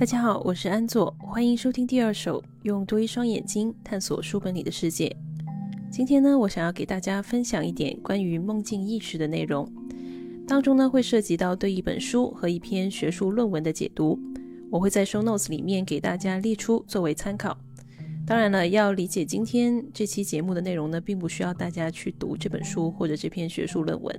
大家好，我是安佐，欢迎收听第二首，用多一双眼睛探索书本里的世界。今天呢，我想要给大家分享一点关于梦境意识的内容，当中呢会涉及到对一本书和一篇学术论文的解读。我会在 show notes 里面给大家列出作为参考。当然了，要理解今天这期节目的内容呢，并不需要大家去读这本书或者这篇学术论文。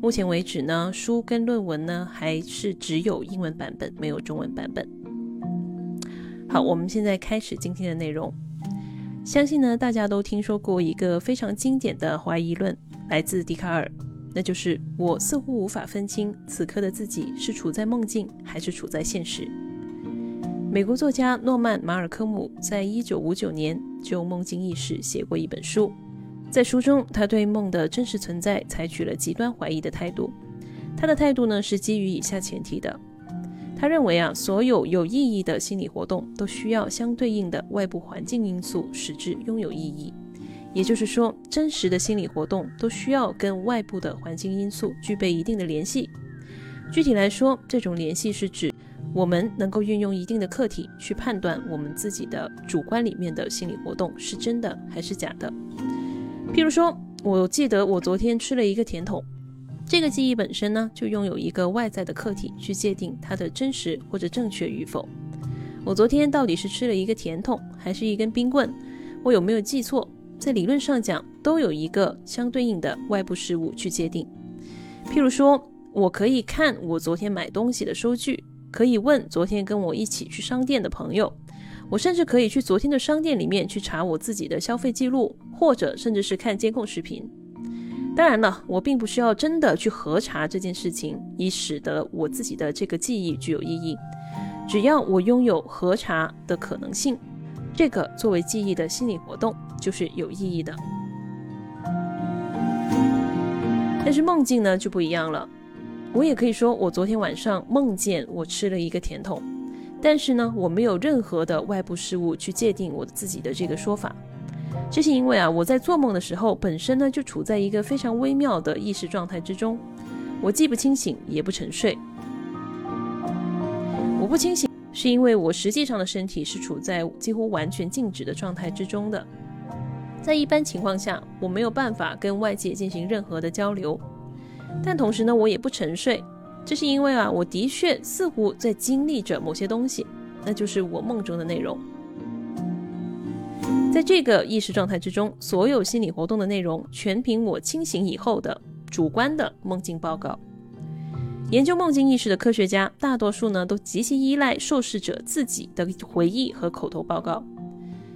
目前为止呢，书跟论文呢还是只有英文版本，没有中文版本。好，我们现在开始今天的内容。相信呢，大家都听说过一个非常经典的怀疑论，来自笛卡尔，那就是我似乎无法分清此刻的自己是处在梦境还是处在现实。美国作家诺曼马尔科姆在一九五九年就梦境意识写过一本书，在书中，他对梦的真实存在采取了极端怀疑的态度。他的态度呢，是基于以下前提的。他认为啊，所有有意义的心理活动都需要相对应的外部环境因素使之拥有意义。也就是说，真实的心理活动都需要跟外部的环境因素具备一定的联系。具体来说，这种联系是指我们能够运用一定的客体去判断我们自己的主观里面的心理活动是真的还是假的。譬如说，我记得我昨天吃了一个甜筒。这个记忆本身呢，就拥有一个外在的客体去界定它的真实或者正确与否。我昨天到底是吃了一个甜筒，还是一根冰棍？我有没有记错？在理论上讲，都有一个相对应的外部事物去界定。譬如说，我可以看我昨天买东西的收据，可以问昨天跟我一起去商店的朋友，我甚至可以去昨天的商店里面去查我自己的消费记录，或者甚至是看监控视频。当然了，我并不需要真的去核查这件事情，以使得我自己的这个记忆具有意义。只要我拥有核查的可能性，这个作为记忆的心理活动就是有意义的。但是梦境呢就不一样了，我也可以说我昨天晚上梦见我吃了一个甜筒，但是呢我没有任何的外部事物去界定我自己的这个说法。这是因为啊，我在做梦的时候，本身呢就处在一个非常微妙的意识状态之中，我既不清醒也不沉睡。我不清醒，是因为我实际上的身体是处在几乎完全静止的状态之中的，在一般情况下，我没有办法跟外界进行任何的交流。但同时呢，我也不沉睡，这是因为啊，我的确似乎在经历着某些东西，那就是我梦中的内容。在这个意识状态之中，所有心理活动的内容全凭我清醒以后的主观的梦境报告。研究梦境意识的科学家，大多数呢都极其依赖受试者自己的回忆和口头报告。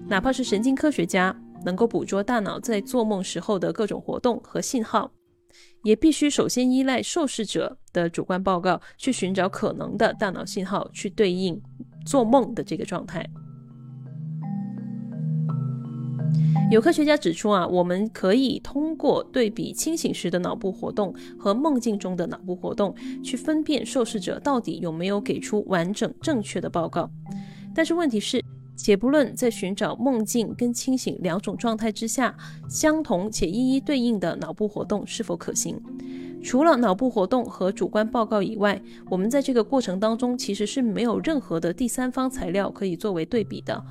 哪怕是神经科学家，能够捕捉大脑在做梦时候的各种活动和信号，也必须首先依赖受试者的主观报告，去寻找可能的大脑信号，去对应做梦的这个状态。有科学家指出啊，我们可以通过对比清醒时的脑部活动和梦境中的脑部活动，去分辨受试者到底有没有给出完整正确的报告。但是问题是，且不论在寻找梦境跟清醒两种状态之下，相同且一一对应的脑部活动是否可行，除了脑部活动和主观报告以外，我们在这个过程当中其实是没有任何的第三方材料可以作为对比的。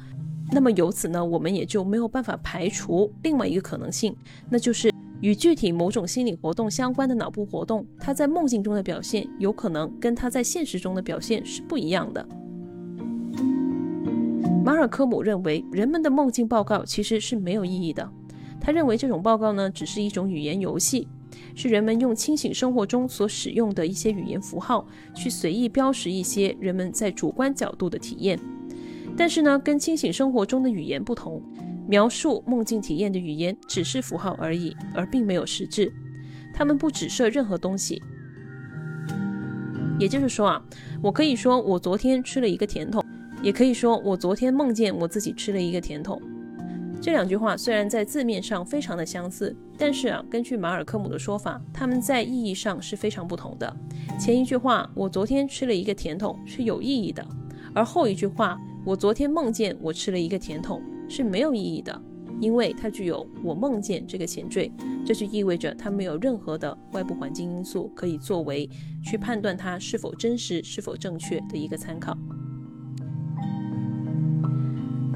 那么由此呢，我们也就没有办法排除另外一个可能性，那就是与具体某种心理活动相关的脑部活动，它在梦境中的表现有可能跟它在现实中的表现是不一样的。马尔科姆认为，人们的梦境报告其实是没有意义的。他认为这种报告呢，只是一种语言游戏，是人们用清醒生活中所使用的一些语言符号去随意标识一些人们在主观角度的体验。但是呢，跟清醒生活中的语言不同，描述梦境体验的语言只是符号而已，而并没有实质。它们不指涉任何东西。也就是说啊，我可以说我昨天吃了一个甜筒，也可以说我昨天梦见我自己吃了一个甜筒。这两句话虽然在字面上非常的相似，但是啊，根据马尔科姆的说法，他们在意义上是非常不同的。前一句话“我昨天吃了一个甜筒”是有意义的，而后一句话。我昨天梦见我吃了一个甜筒是没有意义的，因为它具有我梦见这个前缀，这就意味着它没有任何的外部环境因素可以作为去判断它是否真实、是否正确的一个参考。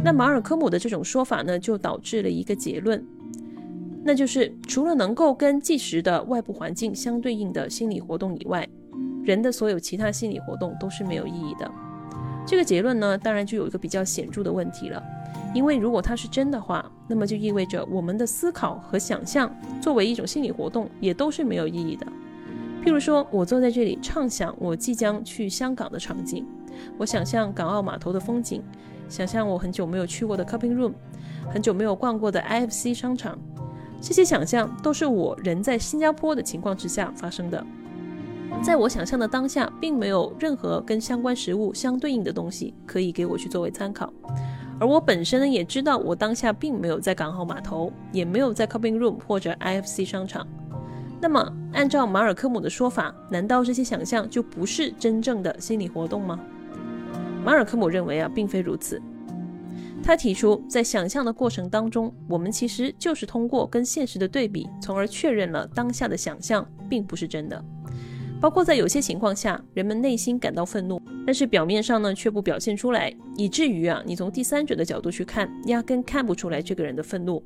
那马尔科姆的这种说法呢，就导致了一个结论，那就是除了能够跟即时的外部环境相对应的心理活动以外，人的所有其他心理活动都是没有意义的。这个结论呢，当然就有一个比较显著的问题了，因为如果它是真的话，那么就意味着我们的思考和想象作为一种心理活动，也都是没有意义的。譬如说，我坐在这里畅想我即将去香港的场景，我想象港澳码头的风景，想象我很久没有去过的 Cupping Room，很久没有逛过的 IFC 商场，这些想象都是我人在新加坡的情况之下发生的。在我想象的当下，并没有任何跟相关食物相对应的东西可以给我去作为参考，而我本身呢也知道，我当下并没有在港澳码头，也没有在 Cupping Room 或者 IFC 商场。那么，按照马尔科姆的说法，难道这些想象就不是真正的心理活动吗？马尔科姆认为啊，并非如此。他提出，在想象的过程当中，我们其实就是通过跟现实的对比，从而确认了当下的想象并不是真的。包括在有些情况下，人们内心感到愤怒，但是表面上呢却不表现出来，以至于啊，你从第三者的角度去看，压根看不出来这个人的愤怒。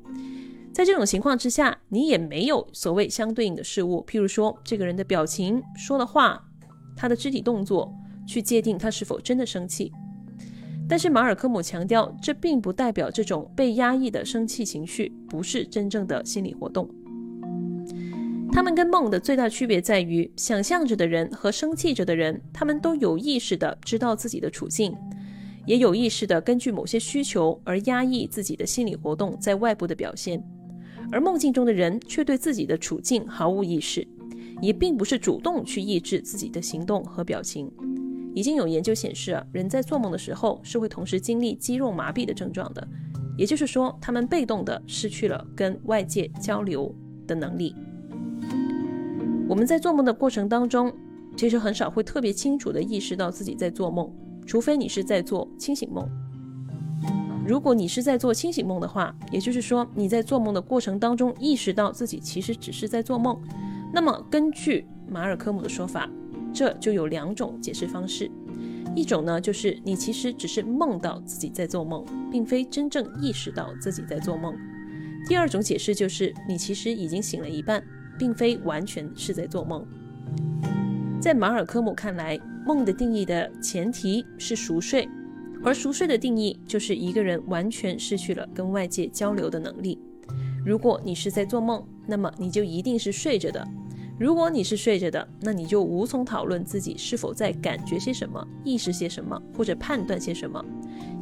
在这种情况之下，你也没有所谓相对应的事物，譬如说这个人的表情、说的话、他的肢体动作，去界定他是否真的生气。但是马尔科姆强调，这并不代表这种被压抑的生气情绪不是真正的心理活动。他们跟梦的最大区别在于，想象着的人和生气着的人，他们都有意识的知道自己的处境，也有意识的根据某些需求而压抑自己的心理活动在外部的表现。而梦境中的人却对自己的处境毫无意识，也并不是主动去抑制自己的行动和表情。已经有研究显示啊，人在做梦的时候是会同时经历肌肉麻痹的症状的，也就是说，他们被动的失去了跟外界交流的能力。我们在做梦的过程当中，其实很少会特别清楚的意识到自己在做梦，除非你是在做清醒梦。如果你是在做清醒梦的话，也就是说你在做梦的过程当中意识到自己其实只是在做梦，那么根据马尔科姆的说法，这就有两种解释方式。一种呢，就是你其实只是梦到自己在做梦，并非真正意识到自己在做梦。第二种解释就是你其实已经醒了一半，并非完全是在做梦。在马尔科姆看来，梦的定义的前提是熟睡。而熟睡的定义就是一个人完全失去了跟外界交流的能力。如果你是在做梦，那么你就一定是睡着的。如果你是睡着的，那你就无从讨论自己是否在感觉些什么、意识些什么或者判断些什么，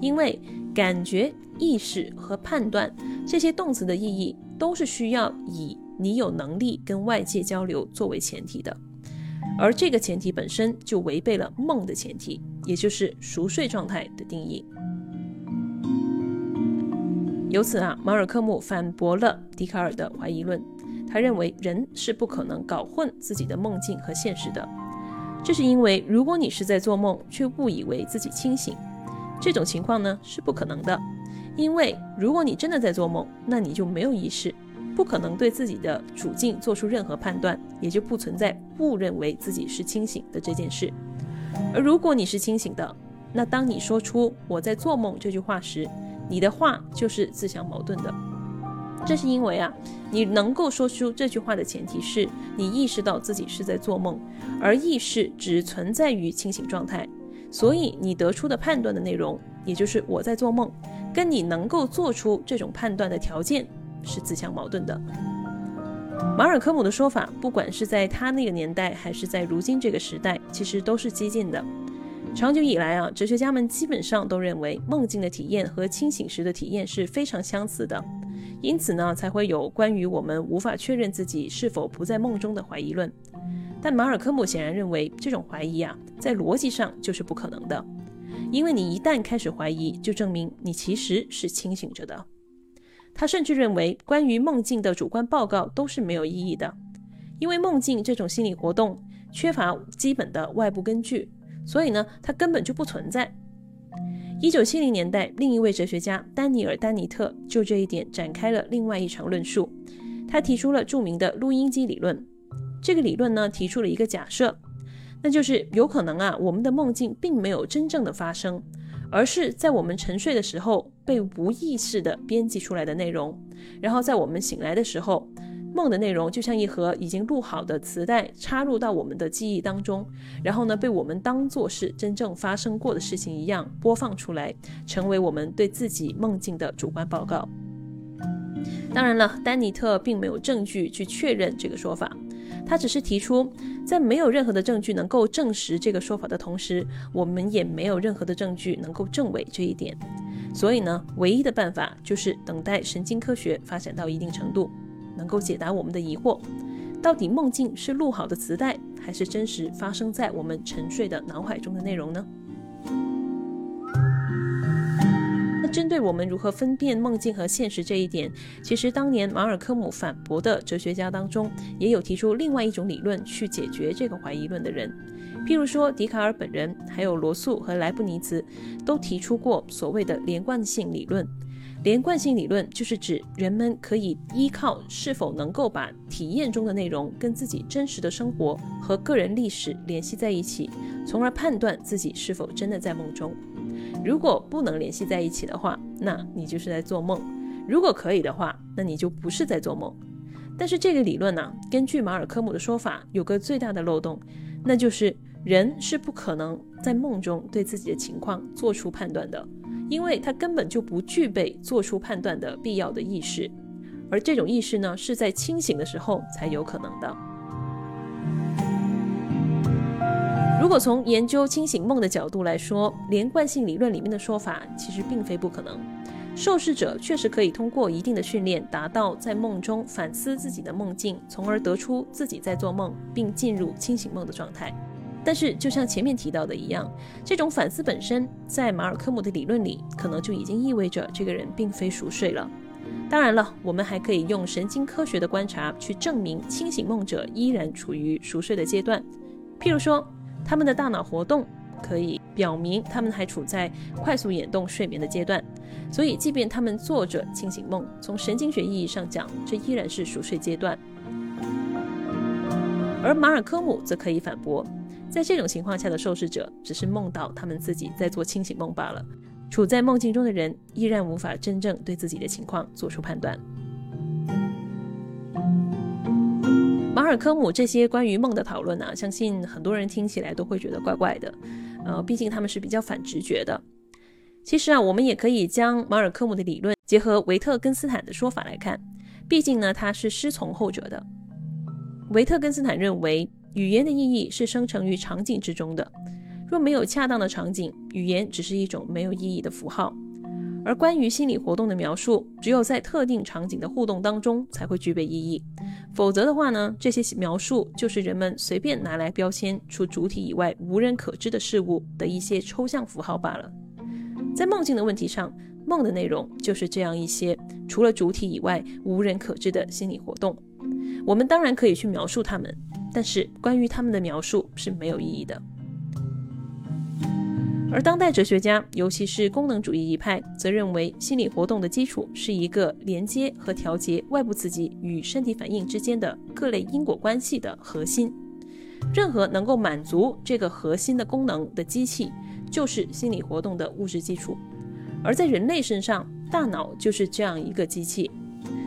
因为感觉、意识和判断这些动词的意义都是需要以你有能力跟外界交流作为前提的。而这个前提本身就违背了梦的前提，也就是熟睡状态的定义。由此啊，马尔科姆反驳了笛卡尔的怀疑论。他认为人是不可能搞混自己的梦境和现实的。这是因为，如果你是在做梦却误以为自己清醒，这种情况呢是不可能的。因为如果你真的在做梦，那你就没有意识。不可能对自己的处境做出任何判断，也就不存在误认为自己是清醒的这件事。而如果你是清醒的，那当你说出“我在做梦”这句话时，你的话就是自相矛盾的。这是因为啊，你能够说出这句话的前提是你意识到自己是在做梦，而意识只存在于清醒状态，所以你得出的判断的内容，也就是“我在做梦”，跟你能够做出这种判断的条件。是自相矛盾的。马尔科姆的说法，不管是在他那个年代，还是在如今这个时代，其实都是激进的。长久以来啊，哲学家们基本上都认为梦境的体验和清醒时的体验是非常相似的，因此呢，才会有关于我们无法确认自己是否不在梦中的怀疑论。但马尔科姆显然认为，这种怀疑啊，在逻辑上就是不可能的，因为你一旦开始怀疑，就证明你其实是清醒着的。他甚至认为，关于梦境的主观报告都是没有意义的，因为梦境这种心理活动缺乏基本的外部根据，所以呢，它根本就不存在。一九七零年代，另一位哲学家丹尼尔·丹尼特就这一点展开了另外一场论述。他提出了著名的录音机理论。这个理论呢，提出了一个假设，那就是有可能啊，我们的梦境并没有真正的发生。而是在我们沉睡的时候被无意识的编辑出来的内容，然后在我们醒来的时候。梦的内容就像一盒已经录好的磁带，插入到我们的记忆当中，然后呢，被我们当做是真正发生过的事情一样播放出来，成为我们对自己梦境的主观报告。当然了，丹尼特并没有证据去确认这个说法，他只是提出，在没有任何的证据能够证实这个说法的同时，我们也没有任何的证据能够证伪这一点。所以呢，唯一的办法就是等待神经科学发展到一定程度。能够解答我们的疑惑：到底梦境是录好的磁带，还是真实发生在我们沉睡的脑海中的内容呢？针对我们如何分辨梦境和现实这一点，其实当年马尔科姆反驳的哲学家当中，也有提出另外一种理论去解决这个怀疑论的人，譬如说笛卡尔本人，还有罗素和莱布尼茨，都提出过所谓的连贯性理论。连贯性理论就是指人们可以依靠是否能够把体验中的内容跟自己真实的生活和个人历史联系在一起，从而判断自己是否真的在梦中。如果不能联系在一起的话，那你就是在做梦；如果可以的话，那你就不是在做梦。但是这个理论呢，根据马尔科姆的说法，有个最大的漏洞，那就是人是不可能在梦中对自己的情况做出判断的。因为他根本就不具备做出判断的必要的意识，而这种意识呢，是在清醒的时候才有可能的。如果从研究清醒梦的角度来说，连贯性理论里面的说法其实并非不可能。受试者确实可以通过一定的训练，达到在梦中反思自己的梦境，从而得出自己在做梦，并进入清醒梦的状态。但是，就像前面提到的一样，这种反思本身在马尔科姆的理论里，可能就已经意味着这个人并非熟睡了。当然了，我们还可以用神经科学的观察去证明清醒梦者依然处于熟睡的阶段。譬如说，他们的大脑活动可以表明他们还处在快速眼动睡眠的阶段。所以，即便他们做着清醒梦，从神经学意义上讲，这依然是熟睡阶段。而马尔科姆则可以反驳。在这种情况下的受试者只是梦到他们自己在做清醒梦罢了，处在梦境中的人依然无法真正对自己的情况做出判断。马尔科姆这些关于梦的讨论呢，相信很多人听起来都会觉得怪怪的，呃，毕竟他们是比较反直觉的。其实啊，我们也可以将马尔科姆的理论结合维特根斯坦的说法来看，毕竟呢，他是师从后者的。维特根斯坦认为。语言的意义是生成于场景之中的。若没有恰当的场景，语言只是一种没有意义的符号。而关于心理活动的描述，只有在特定场景的互动当中才会具备意义。否则的话呢，这些描述就是人们随便拿来标签除主体以外无人可知的事物的一些抽象符号罢了。在梦境的问题上，梦的内容就是这样一些除了主体以外无人可知的心理活动。我们当然可以去描述它们。但是关于他们的描述是没有意义的，而当代哲学家，尤其是功能主义一派，则认为心理活动的基础是一个连接和调节外部刺激与身体反应之间的各类因果关系的核心。任何能够满足这个核心的功能的机器，就是心理活动的物质基础。而在人类身上，大脑就是这样一个机器，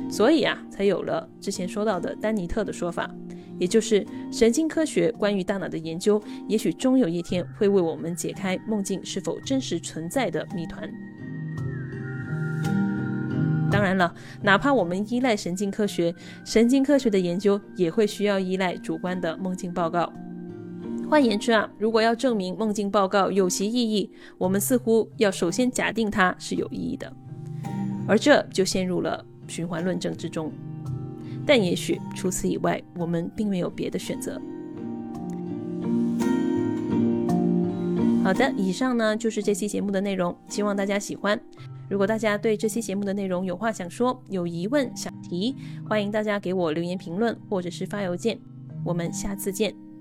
所以啊，才有了之前说到的丹尼特的说法。也就是神经科学关于大脑的研究，也许终有一天会为我们解开梦境是否真实存在的谜团。当然了，哪怕我们依赖神经科学，神经科学的研究也会需要依赖主观的梦境报告。换言之啊，如果要证明梦境报告有其意义，我们似乎要首先假定它是有意义的，而这就陷入了循环论证之中。但也许除此以外，我们并没有别的选择。好的，以上呢就是这期节目的内容，希望大家喜欢。如果大家对这期节目的内容有话想说、有疑问想提，欢迎大家给我留言评论或者是发邮件。我们下次见。